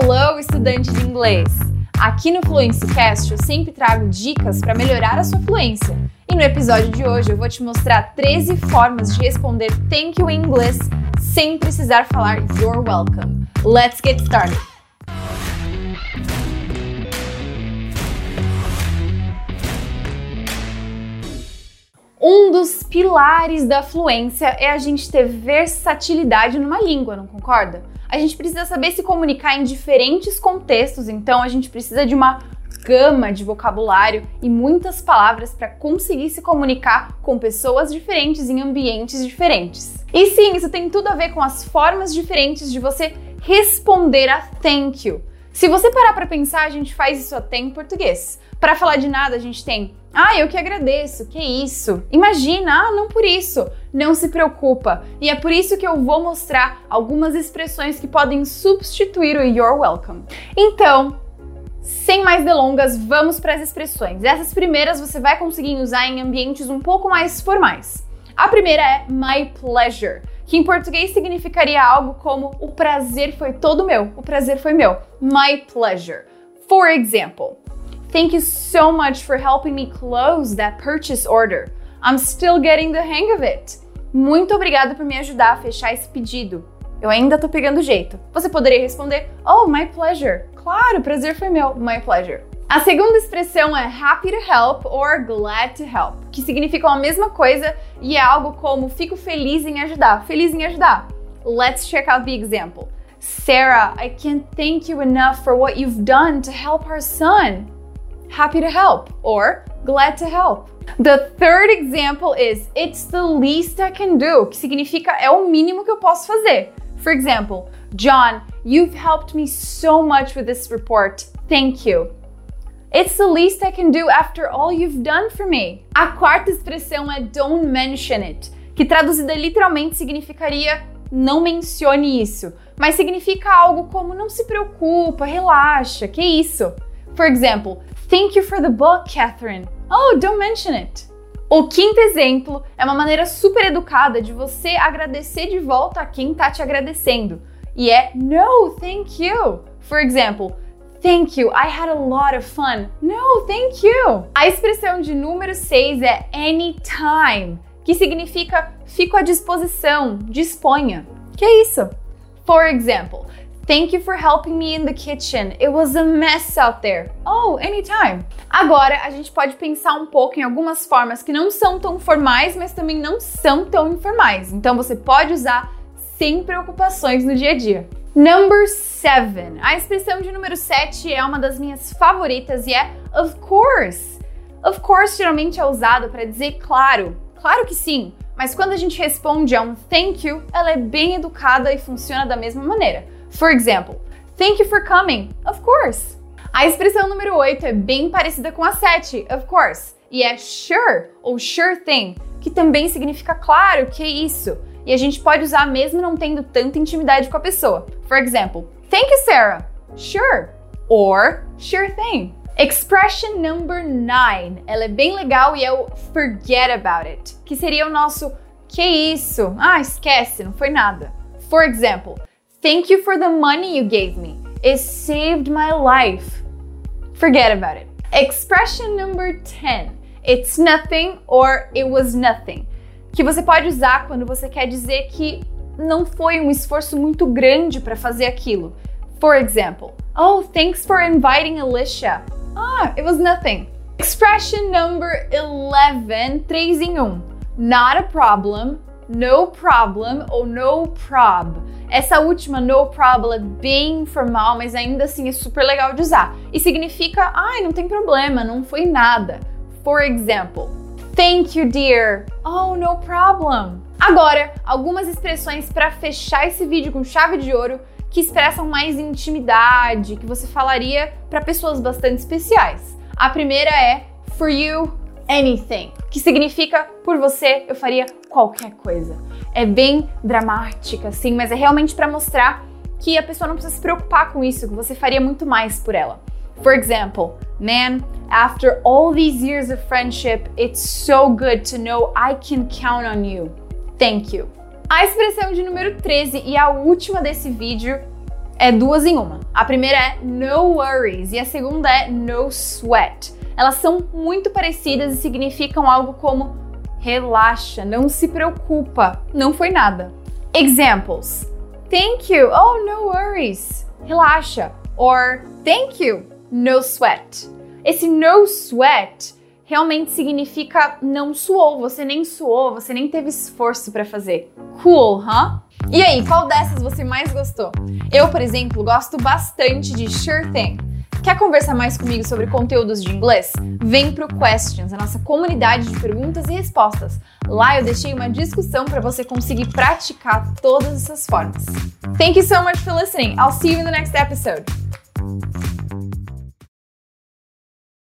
Hello, estudante de inglês! Aqui no FluencyCast eu sempre trago dicas para melhorar a sua fluência. E no episódio de hoje eu vou te mostrar 13 formas de responder thank you em inglês sem precisar falar you're welcome. Let's get started! Um dos pilares da fluência é a gente ter versatilidade numa língua, não concorda? A gente precisa saber se comunicar em diferentes contextos, então a gente precisa de uma gama de vocabulário e muitas palavras para conseguir se comunicar com pessoas diferentes em ambientes diferentes. E sim, isso tem tudo a ver com as formas diferentes de você responder a thank you. Se você parar para pensar, a gente faz isso até em português. Para falar de nada, a gente tem ah, eu que agradeço, que isso? Imagina, ah, não por isso. Não se preocupa. E é por isso que eu vou mostrar algumas expressões que podem substituir o you're welcome. Então, sem mais delongas, vamos para as expressões. Essas primeiras você vai conseguir usar em ambientes um pouco mais formais. A primeira é my pleasure, que em português significaria algo como o prazer foi todo meu, o prazer foi meu. My pleasure. For example, Thank you so much for helping me close that purchase order. I'm still getting the hang of it. Muito obrigada por me ajudar a fechar esse pedido. Eu ainda tô pegando jeito. Você poderia responder: Oh, my pleasure. Claro, o prazer foi meu. My pleasure. A segunda expressão é happy to help or glad to help, que significam a mesma coisa e é algo como fico feliz em ajudar, feliz em ajudar. Let's check out the example. Sarah, I can't thank you enough for what you've done to help our son happy to help or glad to help. The third example is it's the least I can do, que significa é o mínimo que eu posso fazer. For example, John, you've helped me so much with this report. Thank you. It's the least I can do after all you've done for me. A quarta expressão é don't mention it, que traduzida literalmente significaria não mencione isso, mas significa algo como não se preocupa, relaxa, que isso. For example, Thank you for the book, Catherine. Oh, don't mention it. O quinto exemplo é uma maneira super educada de você agradecer de volta a quem tá te agradecendo. E é No, thank you. For example, Thank you, I had a lot of fun. No, thank you. A expressão de número 6 é anytime, que significa fico à disposição, disponha. Que é isso? For example, Thank you for helping me in the kitchen. It was a mess out there. Oh, anytime. Agora a gente pode pensar um pouco em algumas formas que não são tão formais, mas também não são tão informais. Então você pode usar sem preocupações no dia a dia. Number seven. A expressão de número 7 é uma das minhas favoritas e é of course. Of course geralmente é usado para dizer claro. Claro que sim. Mas quando a gente responde a um thank you, ela é bem educada e funciona da mesma maneira. For example, thank you for coming. Of course. A expressão número 8 é bem parecida com a 7, of course, e é sure ou sure thing, que também significa claro que é isso. E a gente pode usar mesmo não tendo tanta intimidade com a pessoa. For example, thank you, Sarah. Sure. Or sure thing. Expression number 9. Ela é bem legal e é o forget about it, que seria o nosso que isso? Ah, esquece, não foi nada. For example, Thank you for the money you gave me. It saved my life. Forget about it. Expression number 10. It's nothing or it was nothing. Que você pode usar quando você quer dizer que não foi um esforço muito grande para fazer aquilo. For example, oh, thanks for inviting Alicia. Ah, it was nothing. Expression number 11, 3 em 1. Not a problem, no problem ou no prob. Essa última, no problem, é bem informal, mas ainda assim é super legal de usar. E significa, ai, não tem problema, não foi nada. For example, thank you, dear. Oh, no problem. Agora, algumas expressões para fechar esse vídeo com chave de ouro que expressam mais intimidade, que você falaria para pessoas bastante especiais. A primeira é for you, anything, que significa por você eu faria qualquer coisa. É bem dramática, assim, mas é realmente para mostrar que a pessoa não precisa se preocupar com isso, que você faria muito mais por ela. For example, man, after all these years of friendship, it's so good to know I can count on you. Thank you. A expressão de número 13 e a última desse vídeo é duas em uma. A primeira é no worries e a segunda é no sweat. Elas são muito parecidas e significam algo como relaxa, não se preocupa, não foi nada. Examples: Thank you, oh no worries, relaxa. Or thank you, no sweat. Esse no sweat realmente significa não suou, você nem suou, você nem teve esforço para fazer. Cool, huh? E aí, qual dessas você mais gostou? Eu, por exemplo, gosto bastante de Sure Thing. Quer conversar mais comigo sobre conteúdos de inglês? Vem pro Questions, a nossa comunidade de perguntas e respostas. Lá eu deixei uma discussão para você conseguir praticar todas essas formas. Thank you so much for listening. I'll see you in the next episode.